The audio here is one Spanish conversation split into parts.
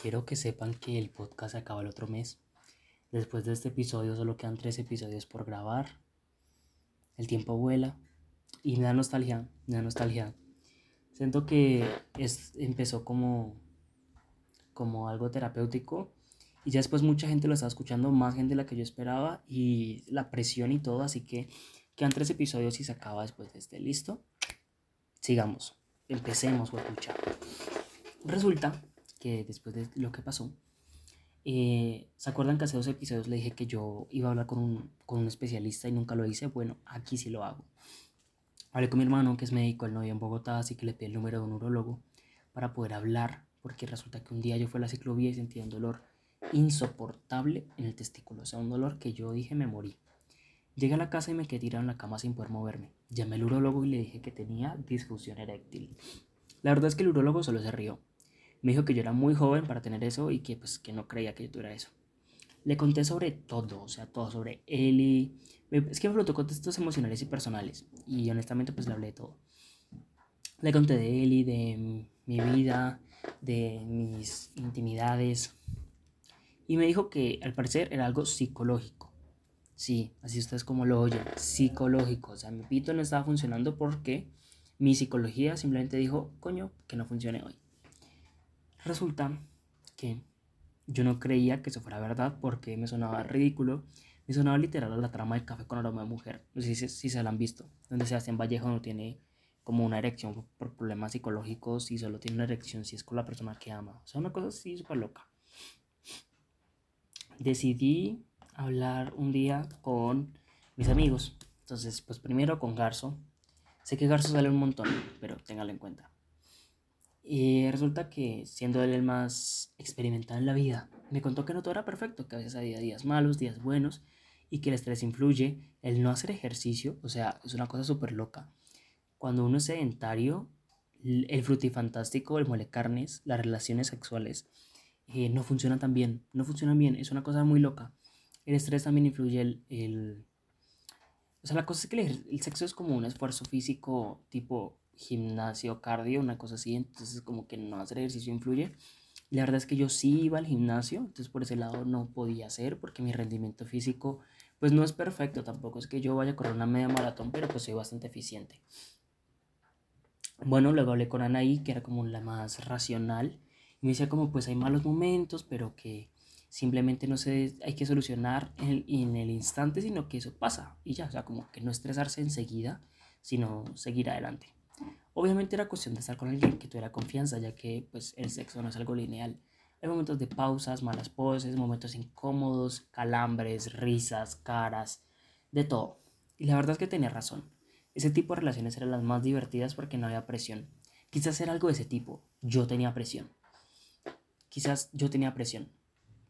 quiero que sepan que el podcast se acaba el otro mes. Después de este episodio solo quedan tres episodios por grabar. El tiempo vuela y me da nostalgia, me da nostalgia. Siento que es, empezó como, como algo terapéutico y ya después mucha gente lo estaba escuchando, más gente de la que yo esperaba y la presión y todo, así que quedan tres episodios y se acaba después de este. ¿Listo? Sigamos, empecemos, huepucha. Resulta que después de lo que pasó, eh, ¿se acuerdan que hace dos episodios le dije que yo iba a hablar con un, con un especialista y nunca lo hice? Bueno, aquí sí lo hago. Hablé con mi hermano, que es médico, él no vive en Bogotá, así que le pedí el número de un urologo para poder hablar, porque resulta que un día yo fui a la ciclovía y sentí un dolor insoportable en el testículo, o sea, un dolor que yo dije me morí. Llegué a la casa y me quedé tirado en la cama sin poder moverme. Llamé al urólogo y le dije que tenía disfunción eréctil. La verdad es que el urólogo solo se rió me dijo que yo era muy joven para tener eso y que pues que no creía que yo tuviera eso. Le conté sobre todo, o sea, todo sobre él y... Es que me preguntó contextos emocionales y personales y honestamente pues le hablé de todo. Le conté de él y de mi vida, de mis intimidades y me dijo que al parecer era algo psicológico. Sí, así ustedes como lo oyen, psicológico. O sea, mi pito no estaba funcionando porque mi psicología simplemente dijo, coño, que no funcione hoy. Resulta que yo no creía que eso fuera verdad porque me sonaba ridículo. Me sonaba literal a la trama del café con aroma de mujer. No sé si, se la han visto. Donde Sebastián Vallejo no tiene como una erección por problemas psicológicos y solo tiene una erección si es con la persona que ama. O sea, una cosa así súper loca. Decidí hablar un día con mis amigos. Entonces, pues primero con Garzo. Sé que Garzo sale un montón, pero téngalo en cuenta. Y resulta que, siendo él el más experimentado en la vida, me contó que no todo era perfecto, que a veces había días malos, días buenos, y que el estrés influye, el no hacer ejercicio, o sea, es una cosa súper loca. Cuando uno es sedentario, el frutifantástico, el mole carnes, las relaciones sexuales, eh, no funcionan tan bien, no funcionan bien, es una cosa muy loca. El estrés también influye el... el... O sea, la cosa es que el sexo es como un esfuerzo físico tipo gimnasio, cardio, una cosa así, entonces como que no hacer ejercicio influye. La verdad es que yo sí iba al gimnasio, entonces por ese lado no podía hacer porque mi rendimiento físico pues no es perfecto, tampoco es que yo vaya a correr una media maratón, pero pues soy bastante eficiente. Bueno, luego hablé con Anaí, que era como la más racional, y me decía como pues hay malos momentos, pero que simplemente no se hay que solucionar en en el instante, sino que eso pasa y ya, o sea, como que no estresarse enseguida, sino seguir adelante. Obviamente era cuestión de estar con alguien que tuviera confianza, ya que pues el sexo no es algo lineal. Hay momentos de pausas, malas poses, momentos incómodos, calambres, risas, caras, de todo. Y la verdad es que tenía razón. Ese tipo de relaciones eran las más divertidas porque no había presión. Quizás era algo de ese tipo. Yo tenía presión. Quizás yo tenía presión.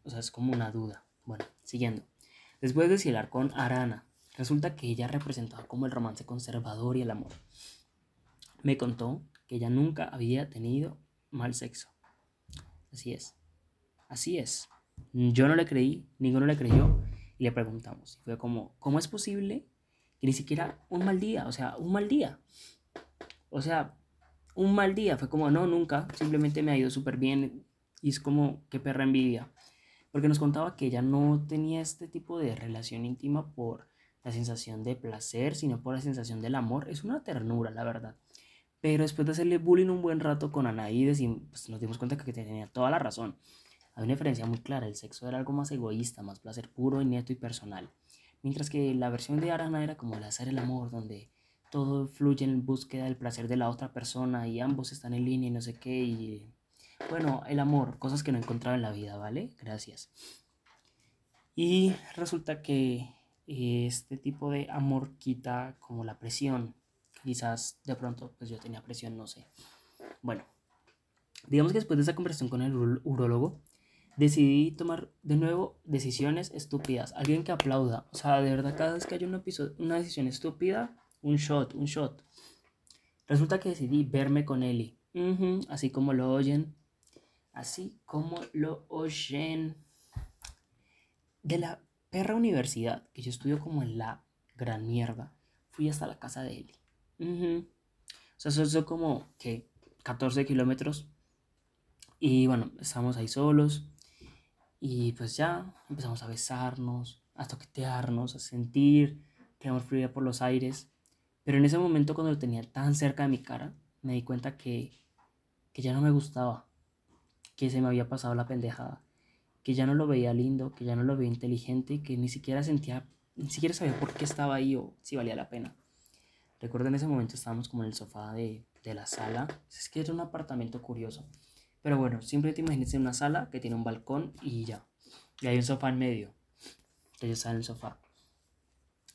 O sea, es como una duda. Bueno, siguiendo. Después de cielar con Arana, resulta que ella representaba como el romance conservador y el amor me contó que ella nunca había tenido mal sexo. Así es. Así es. Yo no le creí, ninguno le creyó y le preguntamos. Y fue como, ¿cómo es posible que ni siquiera un mal día? O sea, un mal día. O sea, un mal día. Fue como, no, nunca. Simplemente me ha ido súper bien. Y es como, qué perra envidia. Porque nos contaba que ella no tenía este tipo de relación íntima por la sensación de placer, sino por la sensación del amor. Es una ternura, la verdad. Pero después de hacerle bullying un buen rato con Anaí, pues, nos dimos cuenta que tenía toda la razón. Hay una diferencia muy clara, el sexo era algo más egoísta, más placer puro, neto y personal. Mientras que la versión de Arana era como el hacer el amor, donde todo fluye en búsqueda del placer de la otra persona y ambos están en línea y no sé qué. Y bueno, el amor, cosas que no encontraba en la vida, ¿vale? Gracias. Y resulta que este tipo de amor quita como la presión, Quizás de pronto pues yo tenía presión, no sé. Bueno, digamos que después de esa conversación con el urólogo, decidí tomar de nuevo decisiones estúpidas. Alguien que aplauda. O sea, de verdad, cada vez que hay un episodio, una decisión estúpida, un shot, un shot. Resulta que decidí verme con Eli. así como lo oyen. Así como lo oyen. De la perra universidad, que yo estudio como en la gran mierda, fui hasta la casa de Eli. O sea, eso es como que 14 kilómetros. Y bueno, estábamos ahí solos y pues ya empezamos a besarnos, a toquetearnos, a sentir que el amor fluía por los aires. Pero en ese momento cuando lo tenía tan cerca de mi cara, me di cuenta que, que ya no me gustaba, que se me había pasado la pendejada, que ya no lo veía lindo, que ya no lo veía inteligente que ni siquiera sentía, ni siquiera sabía por qué estaba ahí o si valía la pena. Recuerdo en ese momento estábamos como en el sofá de, de la sala, es que era un apartamento curioso. Pero bueno, siempre te una sala que tiene un balcón y ya. Y hay un sofá en medio. Entonces estaba en el sofá.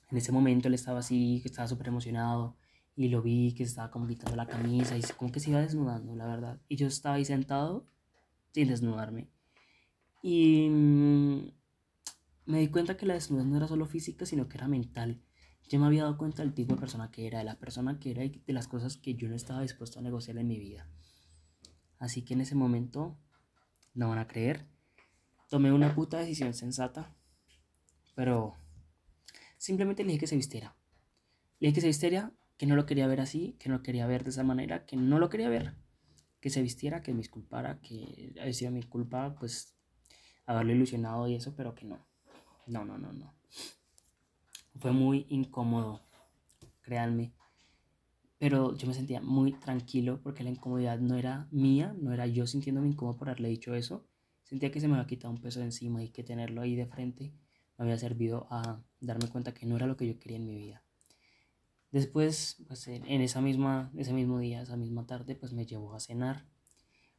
En ese momento él estaba así, que estaba súper emocionado. Y lo vi que estaba como quitando la camisa y como que se iba desnudando, la verdad. Y yo estaba ahí sentado sin desnudarme. Y mm, me di cuenta que la desnudez no era solo física, sino que era mental. Yo me había dado cuenta del tipo de persona que era, de la persona que era y de las cosas que yo no estaba dispuesto a negociar en mi vida. Así que en ese momento, no van a creer, tomé una puta decisión sensata, pero simplemente le dije que se vistiera. Le dije que se vistiera, que no lo quería ver así, que no lo quería ver de esa manera, que no lo quería ver. Que se vistiera, que me disculpara, que había sido mi culpa, pues haberlo ilusionado y eso, pero que no. No, no, no, no. Fue muy incómodo, créanme pero yo me sentía muy tranquilo porque la incomodidad no era mía, no era yo sintiéndome incómodo por haberle dicho eso. Sentía que se me había quitado un peso encima y que tenerlo ahí de frente me había servido a darme cuenta que no era lo que yo quería en mi vida. Después, pues en esa misma, ese mismo día, esa misma tarde, pues me llevó a cenar.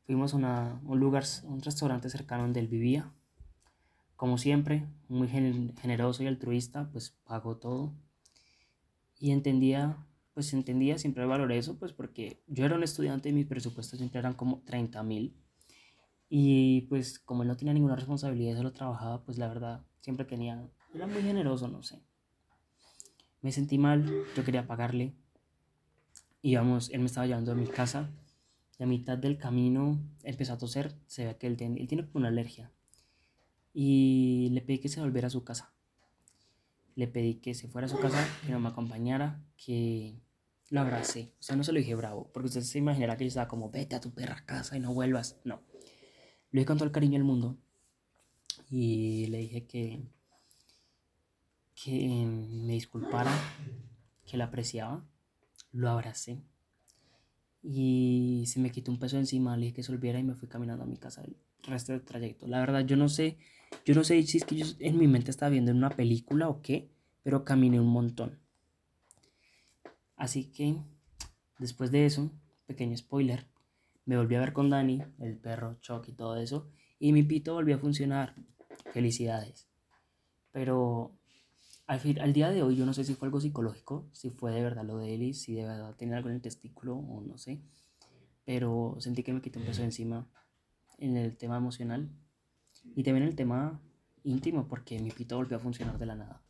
Fuimos a un lugar, un restaurante cercano donde él vivía. Como siempre, muy generoso y altruista, pues pagó todo. Y entendía pues entendía, siempre valoré eso, pues porque yo era un estudiante y mis presupuestos siempre eran como 30 mil. Y pues como él no tenía ninguna responsabilidad, solo trabajaba, pues la verdad, siempre tenía, era muy generoso, no sé. Me sentí mal, yo quería pagarle. Íbamos, él me estaba llevando a mi casa. Y a mitad del camino empezó a toser, se ve que él tiene, él tiene una alergia. Y le pedí que se volviera a su casa. Le pedí que se fuera a su casa, que no me acompañara, que lo abracé. O sea, no se lo dije bravo, porque usted se imaginará que yo estaba como, vete a tu perra casa y no vuelvas. No. Lo dije con todo el cariño del mundo. Y le dije que, que me disculpara, que la apreciaba. Lo abracé. Y se me quitó un peso encima, le dije que se olvidara y me fui caminando a mi casa resto del trayecto. La verdad, yo no sé, yo no sé si es que yo en mi mente estaba viendo en una película o qué, pero caminé un montón. Así que, después de eso, pequeño spoiler, me volví a ver con Dani, el perro, Chuck y todo eso, y mi pito volvió a funcionar. Felicidades. Pero al, fin, al día de hoy yo no sé si fue algo psicológico, si fue de verdad lo de Eli, si de verdad tenía algo en el testículo o no sé. Pero sentí que me quité un peso encima en el tema emocional y también el tema íntimo porque mi pito volvió a funcionar de la nada.